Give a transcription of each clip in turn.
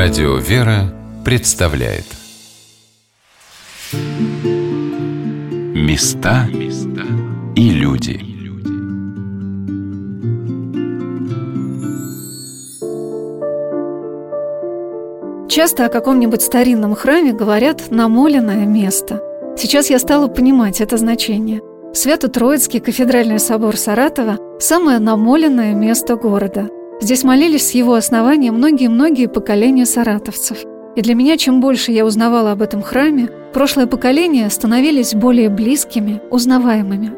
Радио «Вера» представляет Места и люди Часто о каком-нибудь старинном храме говорят «намоленное место». Сейчас я стала понимать это значение. Свято-Троицкий кафедральный собор Саратова – самое намоленное место города – Здесь молились с его основания многие-многие поколения саратовцев. И для меня, чем больше я узнавала об этом храме, прошлые поколения становились более близкими, узнаваемыми.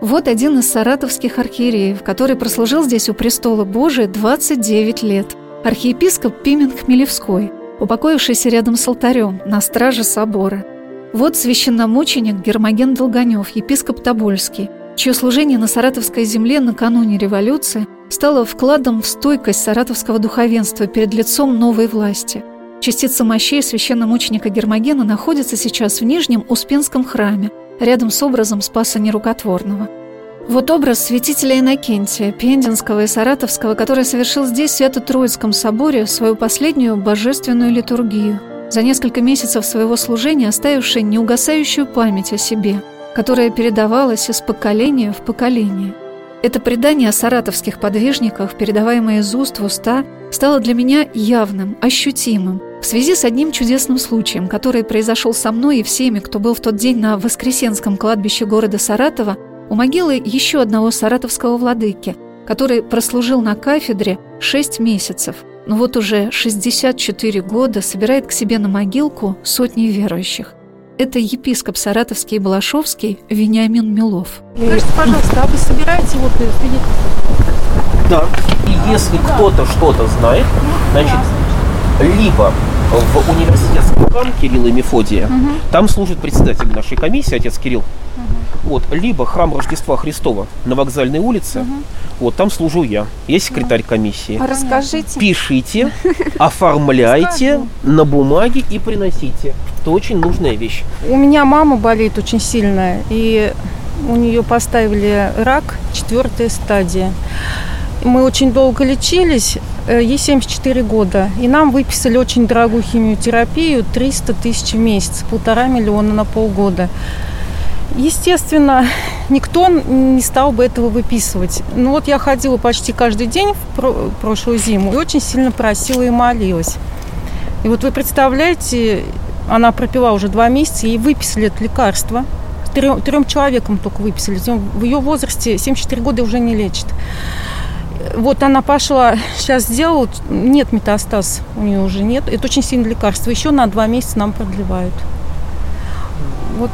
Вот один из саратовских архиереев, который прослужил здесь у престола Божия 29 лет. Архиепископ Пимен Хмелевской, упокоившийся рядом с алтарем на страже собора. Вот священномученик Гермоген Долгонев, епископ Тобольский, чье служение на саратовской земле накануне революции стало вкладом в стойкость саратовского духовенства перед лицом новой власти. Частица мощей священномученика Гермогена находится сейчас в Нижнем Успенском храме, рядом с образом Спаса Нерукотворного. Вот образ святителя Иннокентия, Пендинского и Саратовского, который совершил здесь, в Свято-Троицком соборе, свою последнюю божественную литургию, за несколько месяцев своего служения оставивший неугасающую память о себе, которая передавалась из поколения в поколение – это предание о саратовских подвижниках, передаваемое из уст в уста, стало для меня явным, ощутимым, в связи с одним чудесным случаем, который произошел со мной и всеми, кто был в тот день на Воскресенском кладбище города Саратова, у могилы еще одного саратовского владыки, который прослужил на кафедре 6 месяцев, но вот уже 64 года собирает к себе на могилку сотни верующих. Это епископ Саратовский и Балашовский Вениамин Милов. Скажите, пожалуйста, а вы собираете вот свидетельство? Да. И если кто-то что-то знает, значит, либо в университетском храм Кирилла и Мефодия, угу. там служит председатель нашей комиссии, отец Кирилл. Угу. Вот, либо храм Рождества Христова на вокзальной улице, угу. вот там служу я. Я секретарь комиссии. А расскажите. Пишите, оформляйте на бумаге и приносите это очень нужная вещь. У меня мама болеет очень сильно, и у нее поставили рак, четвертая стадия. Мы очень долго лечились, э, ей 74 года, и нам выписали очень дорогую химиотерапию, 300 тысяч в месяц, полтора миллиона на полгода. Естественно, никто не стал бы этого выписывать. Ну вот я ходила почти каждый день в прошлую зиму и очень сильно просила и молилась. И вот вы представляете, она пропила уже два месяца, ей выписали это лекарство. Трем, трем человекам только выписали. В ее возрасте 74 года уже не лечит. Вот она пошла, сейчас сделала, нет метастаз, у нее уже нет. Это очень сильное лекарство. Еще на два месяца нам продлевают. Вот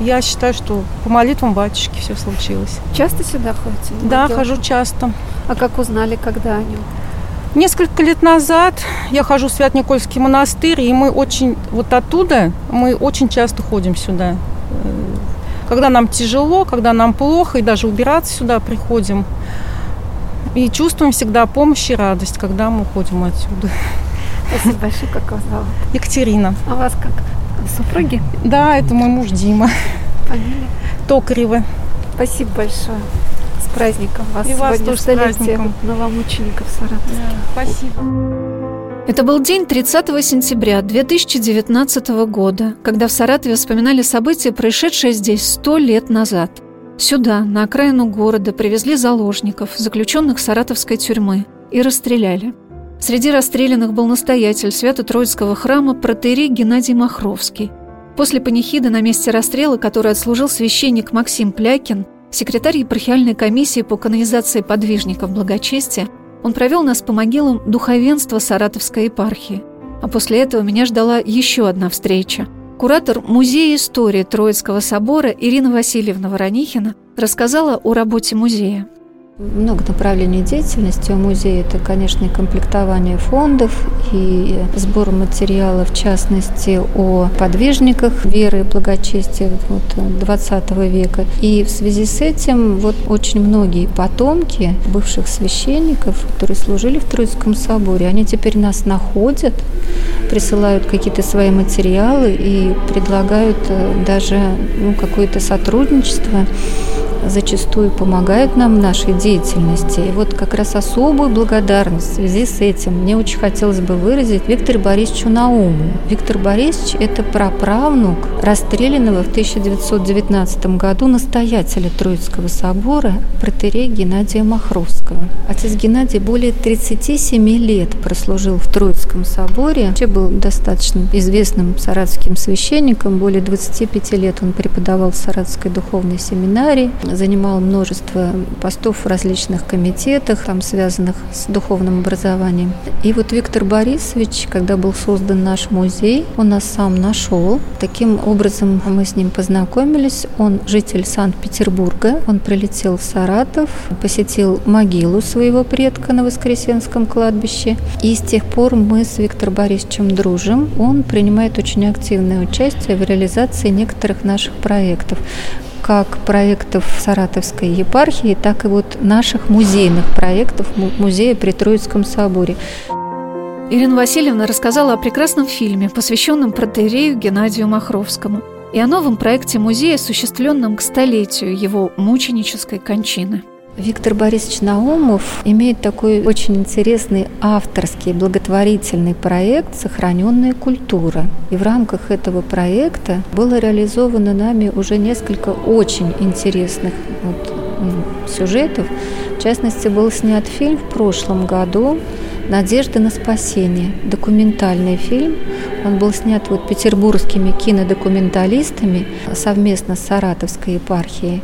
я считаю, что по молитвам батюшки все случилось. Часто сюда ходите? Да, хожу часто. А как узнали, когда они? Несколько лет назад я хожу в Свят-Никольский монастырь, и мы очень, вот оттуда, мы очень часто ходим сюда. Когда нам тяжело, когда нам плохо, и даже убираться сюда приходим. И чувствуем всегда помощь и радость, когда мы уходим отсюда. Спасибо большое, как вас зовут? Екатерина. А вас как? Супруги? Да, это мой муж Дима. Фамилия? Токарева. Спасибо большое праздником вас И вас тоже с праздником. новомучеников Саратовских. Да, спасибо. Это был день 30 сентября 2019 года, когда в Саратове вспоминали события, происшедшие здесь сто лет назад. Сюда, на окраину города, привезли заложников, заключенных саратовской тюрьмы, и расстреляли. Среди расстрелянных был настоятель Свято-Троицкого храма протерей Геннадий Махровский. После панихиды на месте расстрела, который отслужил священник Максим Плякин, секретарь епархиальной комиссии по канонизации подвижников благочестия, он провел нас по могилам духовенства Саратовской епархии. А после этого меня ждала еще одна встреча. Куратор Музея истории Троицкого собора Ирина Васильевна Воронихина рассказала о работе музея. Много направлений деятельности у музея. Это, конечно, комплектование фондов, и сбор материалов, в частности, о подвижниках веры и благочестия вот, 20 века. И в связи с этим вот очень многие потомки бывших священников, которые служили в Троицком соборе, они теперь нас находят, присылают какие-то свои материалы и предлагают э, даже ну, какое-то сотрудничество зачастую помогают нам в нашей деятельности. И вот как раз особую благодарность в связи с этим мне очень хотелось бы выразить Виктору Борисовичу Науму. Виктор Борисович – это праправнук расстрелянного в 1919 году настоятеля Троицкого собора протерея Геннадия Махровского. Отец Геннадий более 37 лет прослужил в Троицком соборе. Вообще был достаточно известным саратовским священником. Более 25 лет он преподавал в Саратовской духовной семинарии, занимал множество постов в различных комитетах, там связанных с духовным образованием. И вот Виктор Борисович, когда был создан наш музей, он нас сам нашел. Таким образом мы с ним познакомились. Он житель Санкт-Петербурга. Он прилетел в Саратов, посетил могилу своего предка на Воскресенском кладбище. И с тех пор мы с Виктором Борисовичем дружим. Он принимает очень активное участие в реализации некоторых наших проектов как проектов Саратовской епархии, так и вот наших музейных проектов музея при Троицком соборе. Ирина Васильевна рассказала о прекрасном фильме, посвященном протеерею Геннадию Махровскому, и о новом проекте музея, осуществленном к столетию его мученической кончины. Виктор Борисович Наумов имеет такой очень интересный авторский благотворительный проект «Сохраненная культура». И в рамках этого проекта было реализовано нами уже несколько очень интересных вот, сюжетов. В частности, был снят фильм в прошлом году «Надежда на спасение», документальный фильм. Он был снят вот петербургскими кинодокументалистами совместно с Саратовской епархией.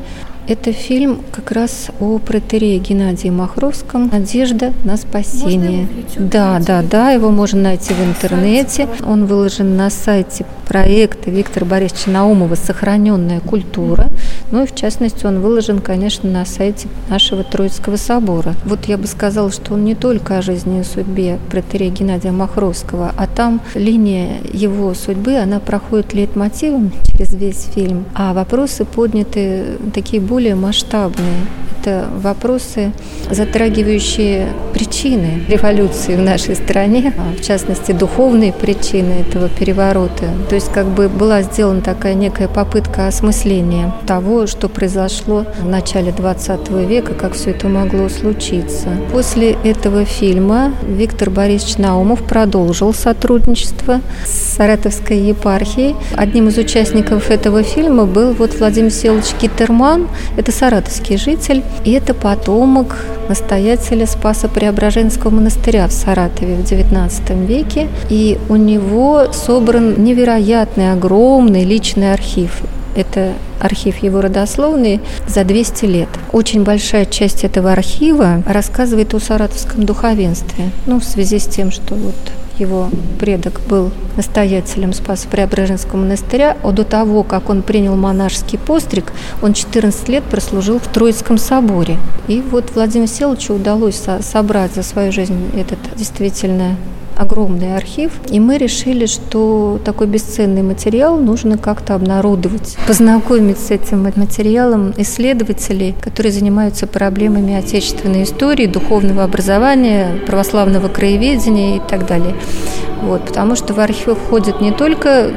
Это фильм как раз о протерее Геннадии Махровском «Надежда на спасение». Да, да, да, его можно найти в интернете. Он выложен на сайте проекта Виктора Борисовича Наумова «Сохраненная культура». Ну и в частности он выложен, конечно, на сайте нашего Троицкого собора. Вот я бы сказала, что он не только о жизни и судьбе протерея Геннадия Махровского, а там линия его судьбы, она проходит лейтмотивом через весь фильм, а вопросы подняты такие более более масштабные. Это вопросы, затрагивающие причины революции в нашей стране, а в частности, духовные причины этого переворота. То есть как бы была сделана такая некая попытка осмысления того, что произошло в начале 20 века, как все это могло случиться. После этого фильма Виктор Борисович Наумов продолжил сотрудничество с Саратовской епархией. Одним из участников этого фильма был вот Владимир Селович Китерман, это саратовский житель, и это потомок настоятеля Спаса Преображенского монастыря в Саратове в XIX веке. И у него собран невероятный, огромный личный архив. Это архив его родословный за 200 лет. Очень большая часть этого архива рассказывает о саратовском духовенстве. Ну, в связи с тем, что вот его предок был настоятелем Спасо-Преображенского монастыря, а до того, как он принял монашеский постриг, он 14 лет прослужил в Троицком соборе. И вот Владимиру Селовичу удалось собрать за свою жизнь этот действительно огромный архив, и мы решили, что такой бесценный материал нужно как-то обнародовать, познакомить с этим материалом исследователей, которые занимаются проблемами отечественной истории, духовного образования, православного краеведения и так далее. Вот, потому что в архив входят не только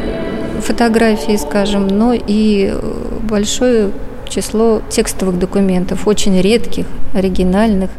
фотографии, скажем, но и большое число текстовых документов, очень редких, оригинальных.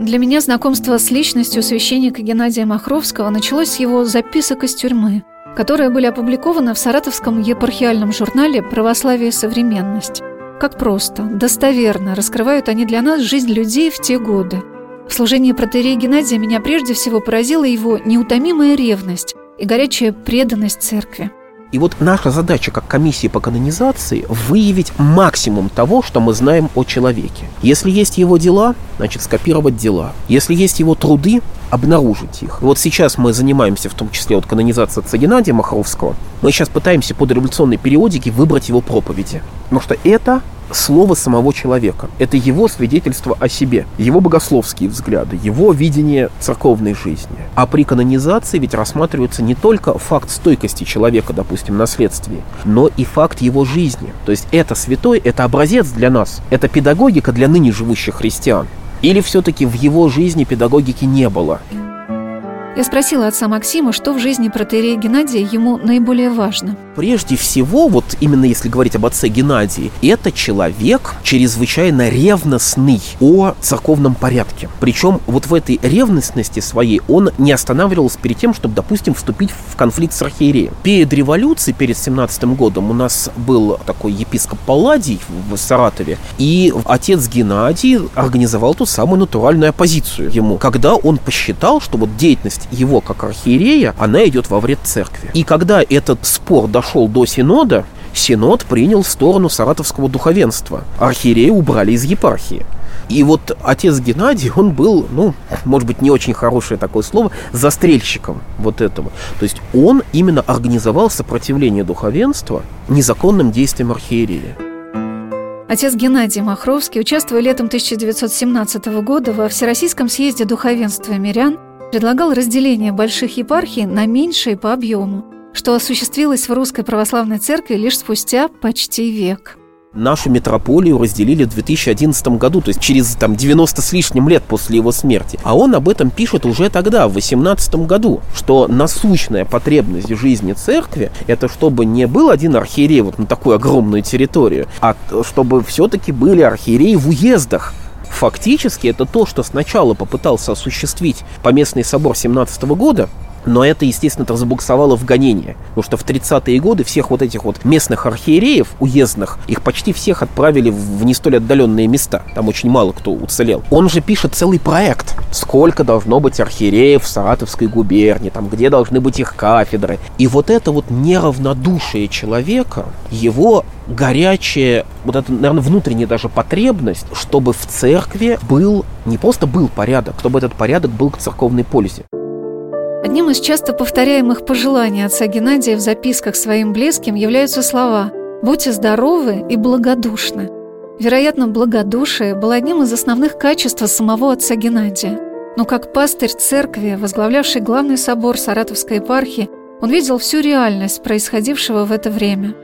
Для меня знакомство с личностью священника Геннадия Махровского началось с его записок из тюрьмы, которые были опубликованы в саратовском епархиальном журнале «Православие и современность». Как просто, достоверно раскрывают они для нас жизнь людей в те годы. В служении протерея Геннадия меня прежде всего поразила его неутомимая ревность и горячая преданность церкви. И вот наша задача как комиссии по канонизации выявить максимум того, что мы знаем о человеке. Если есть его дела, значит скопировать дела. Если есть его труды, обнаружить их. Вот сейчас мы занимаемся в том числе вот канонизацией отца Геннадия Махровского. Мы сейчас пытаемся под революционной периодики выбрать его проповеди. Потому что это слово самого человека. Это его свидетельство о себе, его богословские взгляды, его видение церковной жизни. А при канонизации ведь рассматривается не только факт стойкости человека, допустим, наследствии, но и факт его жизни. То есть это святой, это образец для нас, это педагогика для ныне живущих христиан. Или все-таки в его жизни педагогики не было? Я спросила отца Максима, что в жизни протерея Геннадия ему наиболее важно. Прежде всего, вот именно если говорить об отце Геннадии, это человек чрезвычайно ревностный о церковном порядке. Причем вот в этой ревностности своей он не останавливался перед тем, чтобы, допустим, вступить в конфликт с архиереем. Перед революцией, перед 17 годом у нас был такой епископ Палладий в Саратове, и отец Геннадий организовал ту самую натуральную оппозицию ему, когда он посчитал, что вот деятельность его как архиерея, она идет во вред церкви. И когда этот спор дошел до синода, Синод принял сторону саратовского духовенства. Архиерея убрали из епархии. И вот отец Геннадий, он был, ну, может быть, не очень хорошее такое слово, застрельщиком вот этого. То есть он именно организовал сопротивление духовенства незаконным действиям архиерея. Отец Геннадий Махровский, участвуя летом 1917 года во Всероссийском съезде духовенства мирян, предлагал разделение больших епархий на меньшие по объему, что осуществилось в Русской Православной Церкви лишь спустя почти век. Нашу метрополию разделили в 2011 году, то есть через там 90 с лишним лет после его смерти. А он об этом пишет уже тогда, в 18 году, что насущная потребность в жизни церкви – это чтобы не был один архиерей вот на такую огромную территорию, а чтобы все-таки были архиереи в уездах, Фактически это то, что сначала попытался осуществить Поместный собор 17 года, но это, естественно, это забуксовало в гонение. Потому что в 30-е годы всех вот этих вот местных архиереев, уездных, их почти всех отправили в не столь отдаленные места. Там очень мало кто уцелел. Он же пишет целый проект. Сколько должно быть архиереев в Саратовской губернии, там, где должны быть их кафедры. И вот это вот неравнодушие человека, его горячая, вот это, наверное, внутренняя даже потребность, чтобы в церкви был, не просто был порядок, чтобы этот порядок был к церковной пользе. Одним из часто повторяемых пожеланий отца Геннадия в записках своим близким являются слова «Будьте здоровы и благодушны». Вероятно, благодушие было одним из основных качеств самого отца Геннадия. Но как пастырь церкви, возглавлявший главный собор Саратовской епархии, он видел всю реальность происходившего в это время.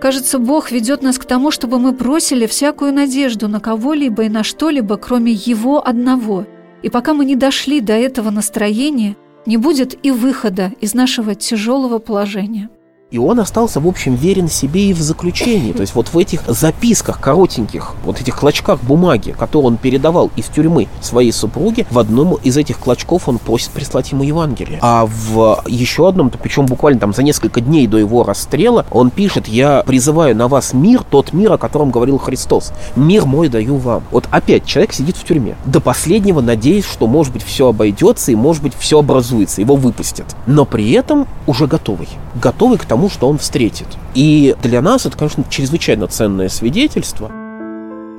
Кажется, Бог ведет нас к тому, чтобы мы бросили всякую надежду на кого-либо и на что-либо, кроме Его одного. И пока мы не дошли до этого настроения – не будет и выхода из нашего тяжелого положения. И он остался, в общем, верен себе и в заключении. То есть вот в этих записках коротеньких, вот этих клочках бумаги, которые он передавал из тюрьмы своей супруге, в одном из этих клочков он просит прислать ему Евангелие. А в еще одном, причем буквально там за несколько дней до его расстрела, он пишет, я призываю на вас мир, тот мир, о котором говорил Христос. Мир мой даю вам. Вот опять человек сидит в тюрьме. До последнего надеясь, что может быть все обойдется и может быть все образуется, его выпустят. Но при этом уже готовый. Готовый к тому, тому, что он встретит. И для нас это, конечно, чрезвычайно ценное свидетельство.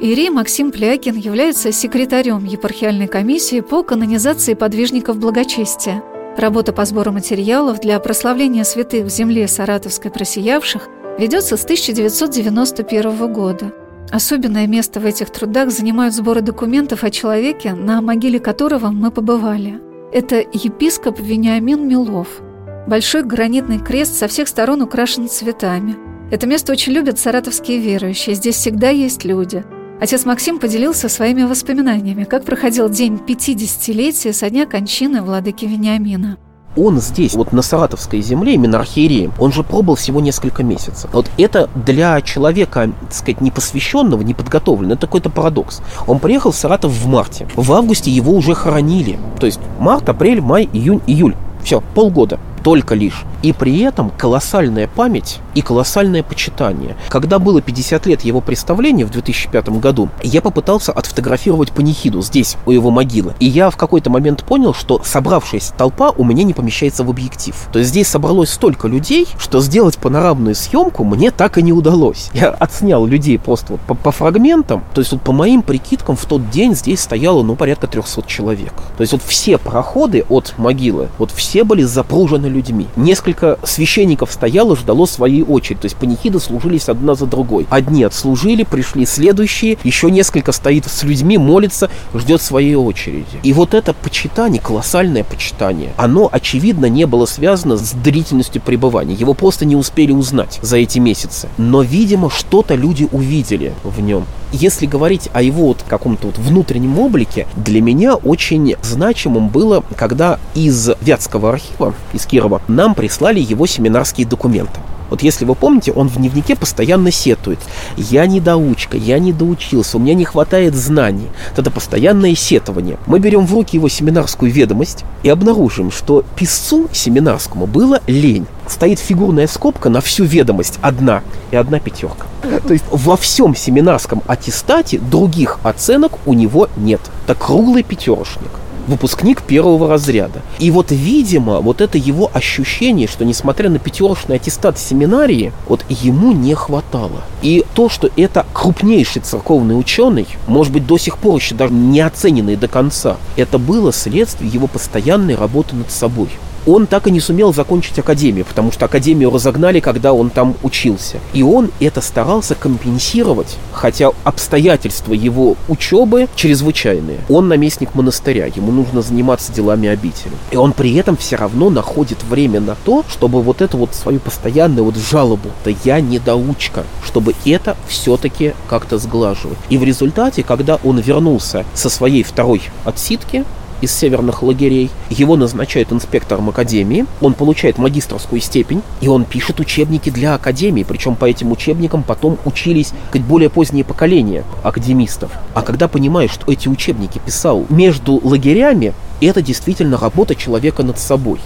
Ирий Максим Плякин является секретарем епархиальной комиссии по канонизации подвижников благочестия. Работа по сбору материалов для прославления святых в земле саратовской просиявших ведется с 1991 года. Особенное место в этих трудах занимают сборы документов о человеке, на могиле которого мы побывали. Это епископ Вениамин Милов – Большой гранитный крест со всех сторон украшен цветами. Это место очень любят саратовские верующие, здесь всегда есть люди. Отец Максим поделился своими воспоминаниями, как проходил день 50-летия со дня кончины владыки Вениамина он здесь, вот на Саратовской земле, именно архиереем, он же пробыл всего несколько месяцев. Вот это для человека, так сказать, непосвященного, неподготовленного, это какой-то парадокс. Он приехал в Саратов в марте. В августе его уже хоронили. То есть март, апрель, май, июнь, июль. Все, полгода только лишь. И при этом колоссальная память и колоссальное почитание. Когда было 50 лет его представления в 2005 году, я попытался отфотографировать панихиду здесь, у его могилы. И я в какой-то момент понял, что собравшаяся толпа у меня не помещается в объектив. То есть здесь собралось столько людей, что сделать панорамную съемку мне так и не удалось. Я отснял людей просто вот по, по фрагментам. То есть вот по моим прикидкам в тот день здесь стояло ну порядка 300 человек. То есть вот все проходы от могилы, вот все были запружены людьми. Несколько священников стояло, ждало своей очереди. То есть панихиды служились одна за другой. Одни отслужили, пришли следующие, еще несколько стоит с людьми, молится, ждет своей очереди. И вот это почитание, колоссальное почитание, оно, очевидно, не было связано с длительностью пребывания. Его просто не успели узнать за эти месяцы. Но, видимо, что-то люди увидели в нем. Если говорить о его вот каком-то вот внутреннем облике, для меня очень значимым было, когда из Вятского архива, из Кирова, нам прислали его семинарские документы. Вот если вы помните, он в дневнике постоянно сетует. Я недоучка, я не доучился, у меня не хватает знаний. Это постоянное сетование. Мы берем в руки его семинарскую ведомость и обнаружим, что писцу семинарскому было лень. Стоит фигурная скобка на всю ведомость одна и одна пятерка. То есть во всем семинарском аттестате других оценок у него нет. Это круглый пятерочник выпускник первого разряда. И вот, видимо, вот это его ощущение, что несмотря на пятерочный аттестат семинарии, вот ему не хватало. И то, что это крупнейший церковный ученый, может быть, до сих пор еще даже не оцененный до конца, это было следствие его постоянной работы над собой он так и не сумел закончить академию, потому что академию разогнали, когда он там учился. И он это старался компенсировать, хотя обстоятельства его учебы чрезвычайные. Он наместник монастыря, ему нужно заниматься делами обители. И он при этом все равно находит время на то, чтобы вот эту вот свою постоянную вот жалобу, да я недоучка, чтобы это все-таки как-то сглаживать. И в результате, когда он вернулся со своей второй отсидки, из северных лагерей. Его назначают инспектором академии, он получает магистрскую степень, и он пишет учебники для академии, причем по этим учебникам потом учились более поздние поколения академистов. А когда понимаешь, что эти учебники писал между лагерями, это действительно работа человека над собой.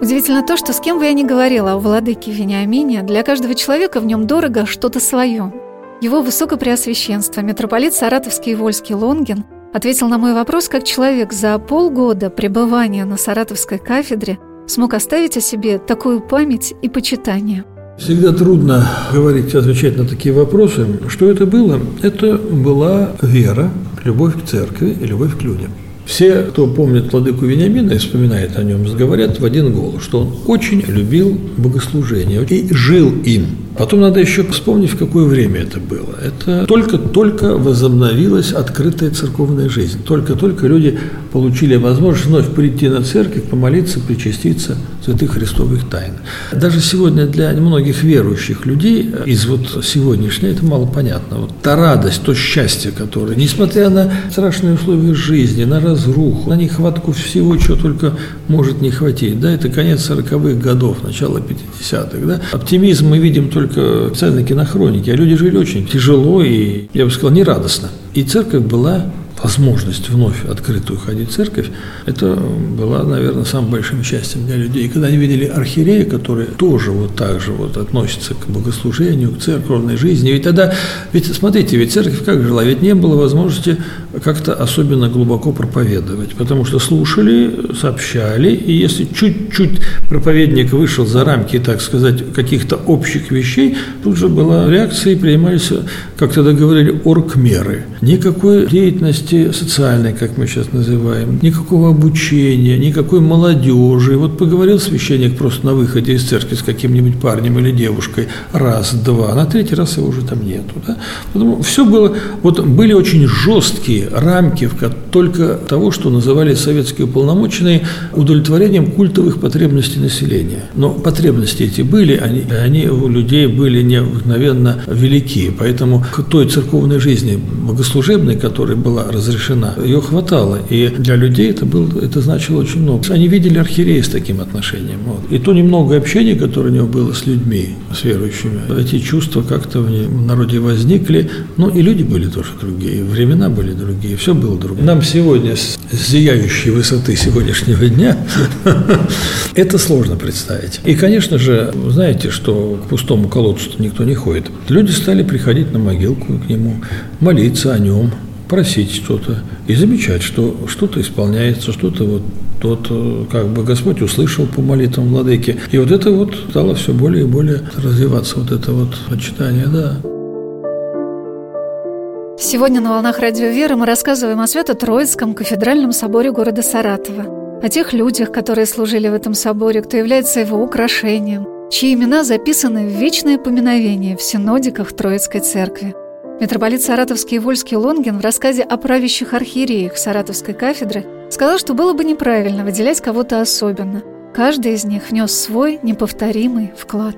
Удивительно то, что с кем бы я ни говорила о владыке Вениамине, для каждого человека в нем дорого что-то свое. Его высокопреосвященство, митрополит Саратовский и Вольский Лонгин, ответил на мой вопрос, как человек за полгода пребывания на Саратовской кафедре смог оставить о себе такую память и почитание. Всегда трудно говорить, отвечать на такие вопросы. Что это было? Это была вера, любовь к церкви и любовь к людям. Все, кто помнит Владыку Вениамина и вспоминает о нем, говорят в один голос, что он очень любил богослужение и жил им. Потом надо еще вспомнить, в какое время это было. Это только-только возобновилась открытая церковная жизнь. Только-только люди получили возможность вновь прийти на церковь, помолиться, причаститься святых христовых тайн. Даже сегодня для многих верующих людей из вот сегодняшней это мало понятно. Вот та радость, то счастье, которое, несмотря на страшные условия жизни, на разруху, на нехватку всего, чего только может не хватить, да, это конец 40-х годов, начало 50-х, да. Оптимизм мы видим только только официальной кинохроники, а люди жили очень тяжело и, я бы сказал, нерадостно. И церковь была возможность вновь открытую ходить в церковь, это была, наверное, самым большим счастьем для людей. И когда они видели архиерея, который тоже вот так же вот относится к богослужению, к церковной жизни, ведь тогда, ведь смотрите, ведь церковь как жила, ведь не было возможности как-то особенно глубоко проповедовать, потому что слушали, сообщали, и если чуть-чуть проповедник вышел за рамки, так сказать, каких-то общих вещей, тут же была реакция и принимались, как тогда говорили, оргмеры. Никакой деятельности деятельности социальной, как мы сейчас называем, никакого обучения, никакой молодежи. Вот поговорил священник просто на выходе из церкви с каким-нибудь парнем или девушкой раз, два, на третий раз его уже там нету. Да? Потому все было, вот были очень жесткие рамки только того, что называли советские уполномоченные удовлетворением культовых потребностей населения. Но потребности эти были, они, они у людей были необыкновенно велики. Поэтому к той церковной жизни богослужебной, которая была разрешена. Ее хватало, и для людей это, был, это значило очень много. Они видели архиерея с таким отношением. Вот. И то немного общения, которое у него было с людьми, с верующими, эти чувства как-то в народе возникли. Ну, и люди были тоже другие, времена были другие, все было другое. Нам сегодня с зияющей высоты сегодняшнего дня это сложно представить. И, конечно же, знаете, что к пустому колодцу никто не ходит. Люди стали приходить на могилку к нему, молиться о нем, просить что-то и замечать, что что-то исполняется, что-то вот тот, э, как бы Господь услышал по молитвам владыки. И вот это вот стало все более и более развиваться, вот это вот почитание, да. Сегодня на «Волнах Радио Веры» мы рассказываем о Свято-Троицком кафедральном соборе города Саратова, о тех людях, которые служили в этом соборе, кто является его украшением, чьи имена записаны в вечное поминовение в синодиках Троицкой Церкви – Митрополит Саратовский и Вольский Лонгин в рассказе о правящих архиереях Саратовской кафедры сказал, что было бы неправильно выделять кого-то особенно. Каждый из них внес свой неповторимый вклад.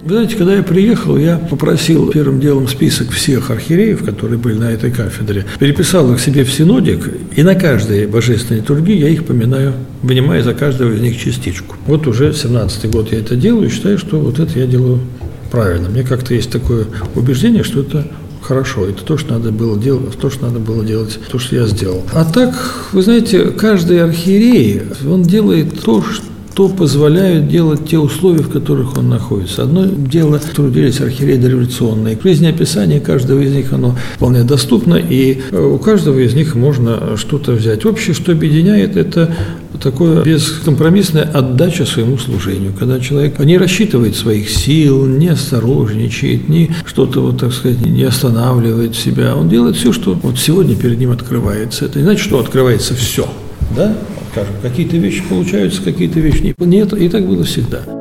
Вы знаете, когда я приехал, я попросил первым делом список всех архиереев, которые были на этой кафедре, переписал их себе в синодик, и на каждой божественной литургии я их поминаю, вынимая за каждого из них частичку. Вот уже 17-й год я это делаю, и считаю, что вот это я делаю правильно. Мне как-то есть такое убеждение, что это хорошо. Это то, что надо было делать, то, что надо было делать, то, что я сделал. А так, вы знаете, каждый архиерей, он делает то, что что позволяют делать те условия, в которых он находится. Одно дело трудились архиереи дореволюционные. Жизнеописание каждого из них, оно вполне доступно, и э, у каждого из них можно что-то взять. Общее, что объединяет, это такое бескомпромиссная отдача своему служению, когда человек не рассчитывает своих сил, не осторожничает, не что-то, вот так сказать, не останавливает себя. Он делает все, что вот сегодня перед ним открывается. Это не значит, что открывается все, да? скажем, какие-то вещи получаются, какие-то вещи нет. Нет, и так было всегда.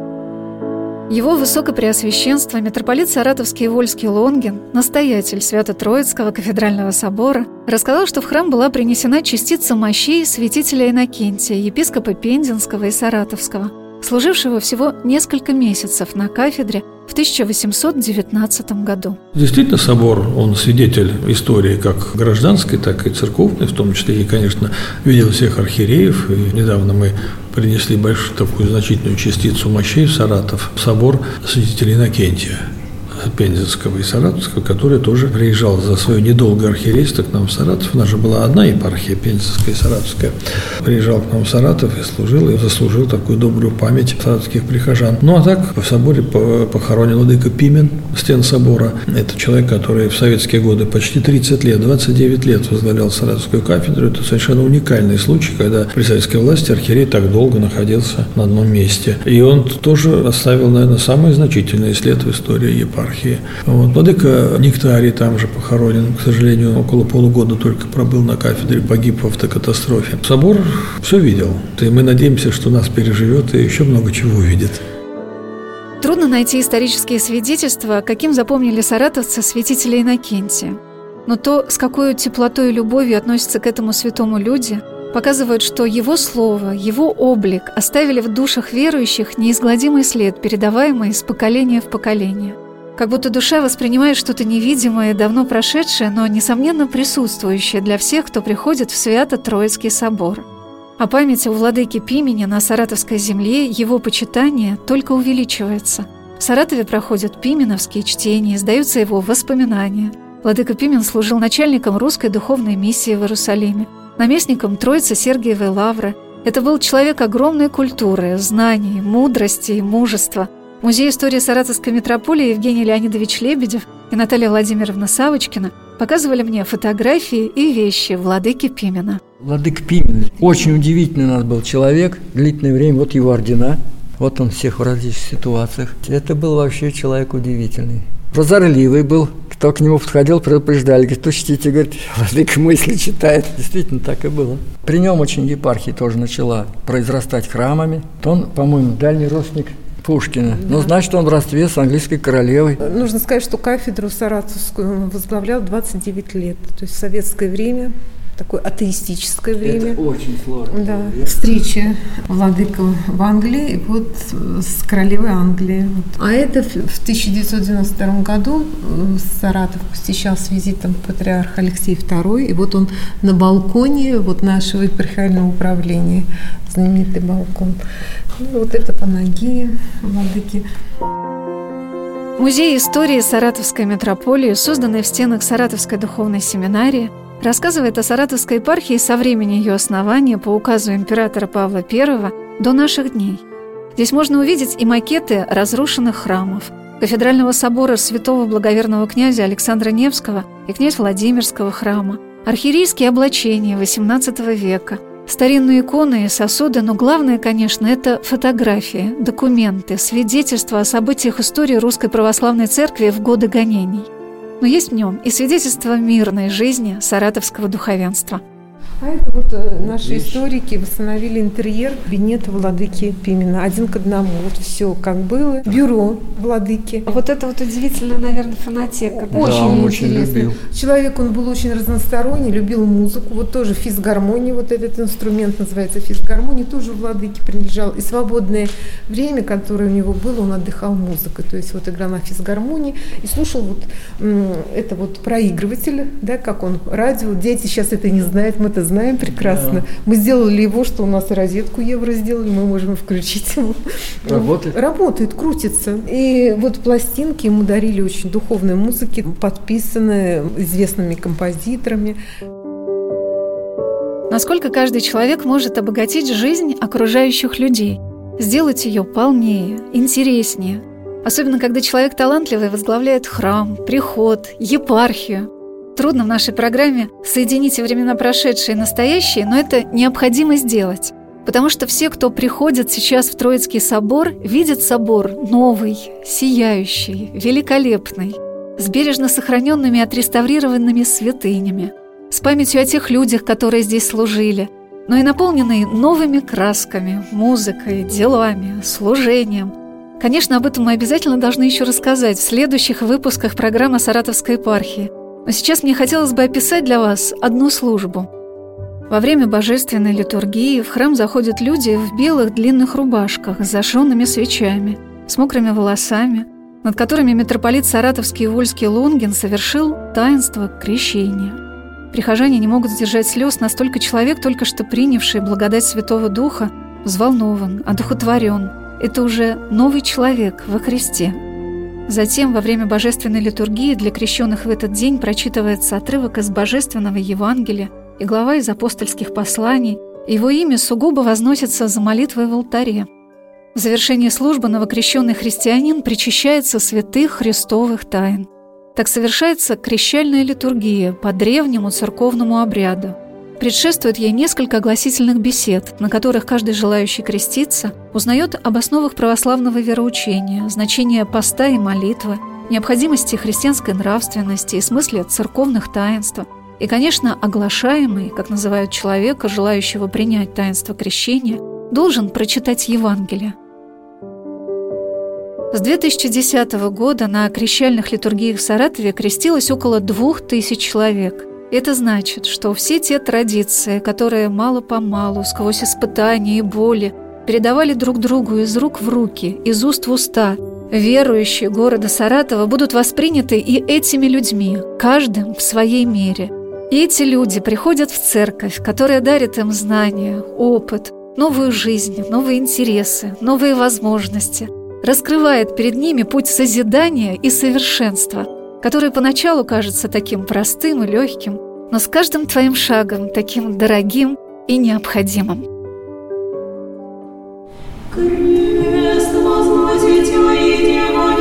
Его Высокопреосвященство митрополит Саратовский и Вольский Лонгин, настоятель Свято-Троицкого кафедрального собора, рассказал, что в храм была принесена частица мощей святителя Иннокентия, епископа Пензенского и Саратовского, служившего всего несколько месяцев на кафедре в 1819 году. Действительно, собор, он свидетель истории как гражданской, так и церковной, в том числе и, конечно, видел всех архиереев. И недавно мы принесли большую такую значительную частицу мощей в Саратов, собор святителя Иннокентия. Пензенского и Саратовского, который тоже приезжал за свое недолгое архиерейство к нам в Саратов. У нас же была одна епархия, Пензенская и Саратовская. Приезжал к нам в Саратов и служил, и заслужил такую добрую память саратовских прихожан. Ну, а так, в соборе похоронен владыка Пимен, стен собора. Это человек, который в советские годы почти 30 лет, 29 лет возглавлял Саратовскую кафедру. Это совершенно уникальный случай, когда при советской власти архиерей так долго находился на одном месте. И он тоже оставил, наверное, самый значительный след в истории епархии епархии. Вот. Владыка Нектарий там же похоронен, к сожалению, около полугода только пробыл на кафедре, погиб в автокатастрофе. Собор все видел, и мы надеемся, что нас переживет и еще много чего увидит. Трудно найти исторические свидетельства, каким запомнили саратовцы святителя Иннокентия. Но то, с какой теплотой и любовью относятся к этому святому люди – показывают, что его слово, его облик оставили в душах верующих неизгладимый след, передаваемый из поколения в поколение. Как будто душа воспринимает что-то невидимое, давно прошедшее, но, несомненно, присутствующее для всех, кто приходит в Свято-Троицкий собор. А память о владыке Пимени на Саратовской земле, его почитание только увеличивается. В Саратове проходят пименовские чтения, издаются его воспоминания. Владыка Пимен служил начальником русской духовной миссии в Иерусалиме, наместником Троицы Сергиевой Лавры. Это был человек огромной культуры, знаний, мудрости и мужества – Музей истории Саратовской метрополии Евгений Леонидович Лебедев и Наталья Владимировна Савочкина показывали мне фотографии и вещи владыки Пимена. Владык Пимен очень удивительный у нас был человек, длительное время, вот его ордена, вот он всех в различных ситуациях. Это был вообще человек удивительный. Прозорливый был, кто к нему подходил, предупреждали, говорит, учтите, говорит, владыка мысли читает. Действительно, так и было. При нем очень епархия тоже начала произрастать храмами. Он, по-моему, дальний родственник Пушкина. Да. Ну, значит, он в родстве с английской королевой. Нужно сказать, что кафедру саратовскую он возглавлял 29 лет. То есть в советское время такое атеистическое время. Это очень сложно. Да. Встреча владыка в Англии и вот с королевой Англии. А это в 1992 году э, Саратов посещал с визитом патриарх Алексей II, и вот он на балконе вот нашего епархиального управления, знаменитый балкон. Ну, вот это Панагия, владыки. Музей истории Саратовской метрополии, созданный в стенах Саратовской духовной семинарии, рассказывает о Саратовской епархии со времени ее основания по указу императора Павла I до наших дней. Здесь можно увидеть и макеты разрушенных храмов, кафедрального собора святого благоверного князя Александра Невского и князь Владимирского храма, архиерейские облачения XVIII века – Старинные иконы и сосуды, но главное, конечно, это фотографии, документы, свидетельства о событиях истории Русской Православной Церкви в годы гонений. Но есть в нем и свидетельство мирной жизни саратовского духовенства. А это вот э, наши историки восстановили интерьер кабинета владыки Пимена. Один к одному. Вот все как было. Бюро владыки. Вот это вот удивительная, наверное, фонотека. Да? Очень он очень любил. Человек, он был очень разносторонний, любил музыку. Вот тоже физгармония, вот этот инструмент называется физгармония, тоже владыке принадлежал. И свободное время, которое у него было, он отдыхал музыкой. То есть вот играл на физгармонии и слушал вот это вот проигрыватель, да, как он, радио. Дети сейчас это не знают, мы это знаем прекрасно. Да. Мы сделали его, что у нас розетку евро сделали, мы можем включить его. Работает? Работает, крутится. И вот пластинки ему дарили очень духовной музыки, подписанные известными композиторами. Насколько каждый человек может обогатить жизнь окружающих людей, сделать ее полнее, интереснее. Особенно, когда человек талантливый возглавляет храм, приход, епархию. Трудно в нашей программе соединить времена прошедшие и настоящие, но это необходимо сделать. Потому что все, кто приходит сейчас в Троицкий собор, видят собор новый, сияющий, великолепный, с бережно сохраненными и отреставрированными святынями, с памятью о тех людях, которые здесь служили, но и наполненный новыми красками, музыкой, делами, служением. Конечно, об этом мы обязательно должны еще рассказать в следующих выпусках программы Саратовской епархии – но сейчас мне хотелось бы описать для вас одну службу. Во время божественной литургии в храм заходят люди в белых длинных рубашках с зажженными свечами, с мокрыми волосами, над которыми митрополит Саратовский и Вольский Лунгин совершил таинство крещения. Прихожане не могут сдержать слез, настолько человек, только что принявший благодать Святого Духа, взволнован, одухотворен. Это уже новый человек во Христе – Затем, во время божественной литургии для крещенных в этот день прочитывается отрывок из Божественного Евангелия и глава из апостольских посланий, его имя сугубо возносится за молитвой в алтаре. В завершении службы новокрещенный христианин причащается святых христовых тайн. Так совершается крещальная литургия по древнему церковному обряду – Предшествует ей несколько огласительных бесед, на которых каждый желающий креститься узнает об основах православного вероучения, значении поста и молитвы, необходимости христианской нравственности и смысле церковных таинств, и, конечно, оглашаемый, как называют человека, желающего принять таинство крещения, должен прочитать Евангелие. С 2010 года на крещальных литургиях в Саратове крестилось около двух тысяч человек – это значит, что все те традиции, которые мало-помалу, сквозь испытания и боли, передавали друг другу из рук в руки, из уст в уста, верующие города Саратова будут восприняты и этими людьми, каждым в своей мере. И эти люди приходят в церковь, которая дарит им знания, опыт, новую жизнь, новые интересы, новые возможности, раскрывает перед ними путь созидания и совершенства – который поначалу кажется таким простым и легким, но с каждым твоим шагом таким дорогим и необходимым. Крест возносите, и дева